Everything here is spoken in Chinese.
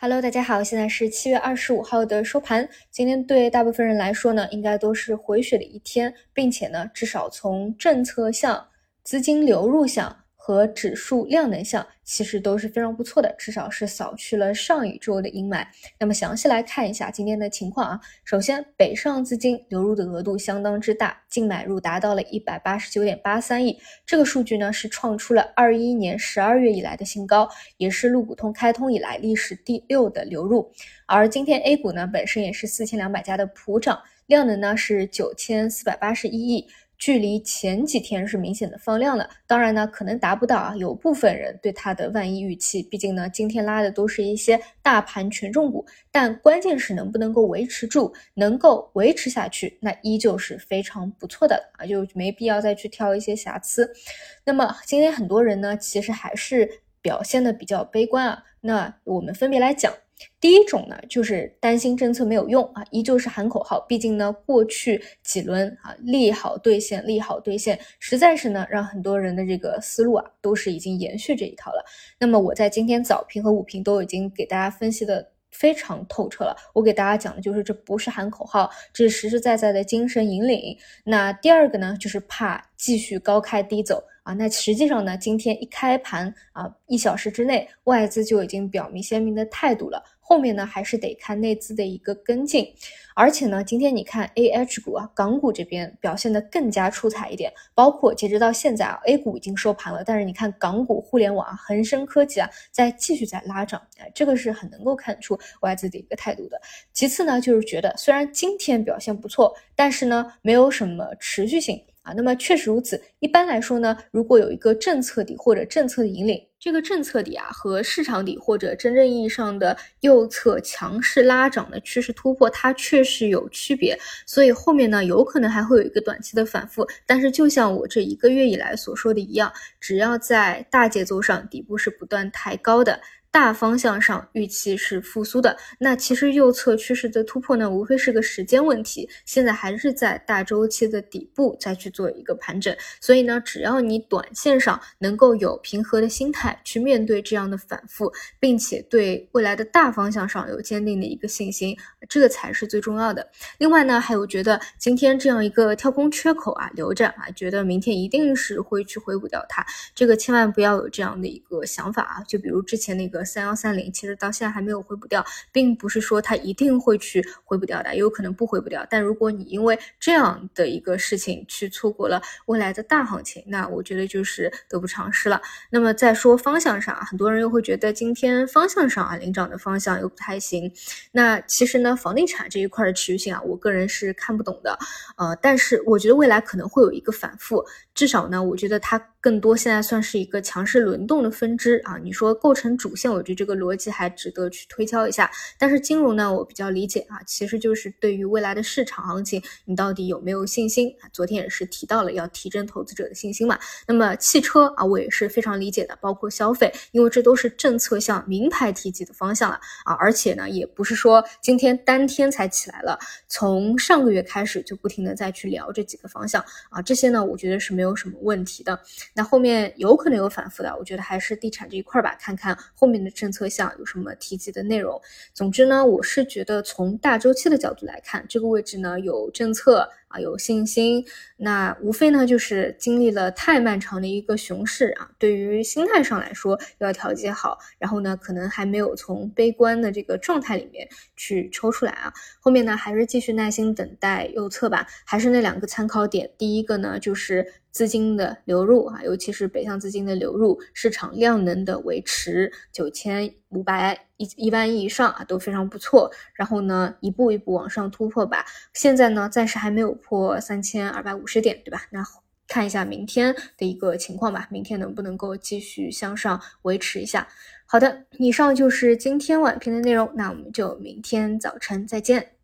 Hello，大家好，现在是七月二十五号的收盘。今天对大部分人来说呢，应该都是回血的一天，并且呢，至少从政策向、资金流入向。和指数量能项其实都是非常不错的，至少是扫去了上一周的阴霾。那么详细来看一下今天的情况啊。首先，北上资金流入的额度相当之大，净买入达到了一百八十九点八三亿，这个数据呢是创出了二一年十二月以来的新高，也是陆股通开通以来历史第六的流入。而今天 A 股呢本身也是四千两百家的普涨，量能呢是九千四百八十一亿。距离前几天是明显的放量了，当然呢，可能达不到啊。有部分人对它的万一预期，毕竟呢，今天拉的都是一些大盘权重股，但关键是能不能够维持住，能够维持下去，那依旧是非常不错的啊，就没必要再去挑一些瑕疵。那么今天很多人呢，其实还是表现的比较悲观啊。那我们分别来讲。第一种呢，就是担心政策没有用啊，依旧是喊口号。毕竟呢，过去几轮啊，利好兑现，利好兑现，实在是呢，让很多人的这个思路啊，都是已经延续这一套了。那么我在今天早评和午评都已经给大家分析的非常透彻了。我给大家讲的就是，这不是喊口号，这是实实在在的精神引领。那第二个呢，就是怕继续高开低走。啊，那实际上呢，今天一开盘啊，一小时之内，外资就已经表明鲜明的态度了。后面呢，还是得看内资的一个跟进。而且呢，今天你看 A H 股啊，港股这边表现的更加出彩一点。包括截止到现在啊，A 股已经收盘了，但是你看港股、互联网啊、恒生科技啊，在继续在拉涨，哎，这个是很能够看出外资的一个态度的。其次呢，就是觉得虽然今天表现不错，但是呢，没有什么持续性。啊，那么确实如此。一般来说呢，如果有一个政策底或者政策的引领，这个政策底啊和市场底或者真正意义上的右侧强势拉涨的趋势突破，它确实有区别。所以后面呢，有可能还会有一个短期的反复。但是就像我这一个月以来所说的一样，只要在大节奏上底部是不断抬高的。大方向上预期是复苏的，那其实右侧趋势的突破呢，无非是个时间问题。现在还是在大周期的底部再去做一个盘整，所以呢，只要你短线上能够有平和的心态去面对这样的反复，并且对未来的大方向上有坚定的一个信心，这个才是最重要的。另外呢，还有觉得今天这样一个跳空缺口啊留着啊，觉得明天一定是会去回补掉它，这个千万不要有这样的一个想法啊。就比如之前那个。三幺三零其实到现在还没有回补掉，并不是说它一定会去回补掉的，也有可能不回补掉。但如果你因为这样的一个事情去错过了未来的大行情，那我觉得就是得不偿失了。那么再说方向上，很多人又会觉得今天方向上啊领涨的方向又不太行。那其实呢，房地产这一块的持续性啊，我个人是看不懂的。呃，但是我觉得未来可能会有一个反复，至少呢，我觉得它更多现在算是一个强势轮动的分支啊。你说构成主线。我觉得这个逻辑还值得去推敲一下，但是金融呢，我比较理解啊，其实就是对于未来的市场行情，你到底有没有信心？昨天也是提到了要提振投资者的信心嘛。那么汽车啊，我也是非常理解的，包括消费，因为这都是政策向名牌提及的方向了啊。而且呢，也不是说今天当天才起来了，从上个月开始就不停的再去聊这几个方向啊。这些呢，我觉得是没有什么问题的。那后面有可能有反复的，我觉得还是地产这一块吧，看看后面面。的政策项有什么提及的内容？总之呢，我是觉得从大周期的角度来看，这个位置呢有政策啊，有信心。那无非呢就是经历了太漫长的一个熊市啊，对于心态上来说要调节好。然后呢，可能还没有从悲观的这个状态里面去抽出来啊。后面呢，还是继续耐心等待右侧吧。还是那两个参考点，第一个呢就是。资金的流入啊，尤其是北向资金的流入，市场量能的维持九千五百一一万亿以上啊，都非常不错。然后呢，一步一步往上突破吧。现在呢，暂时还没有破三千二百五十点，对吧？那看一下明天的一个情况吧，明天能不能够继续向上维持一下？好的，以上就是今天晚评的内容，那我们就明天早晨再见。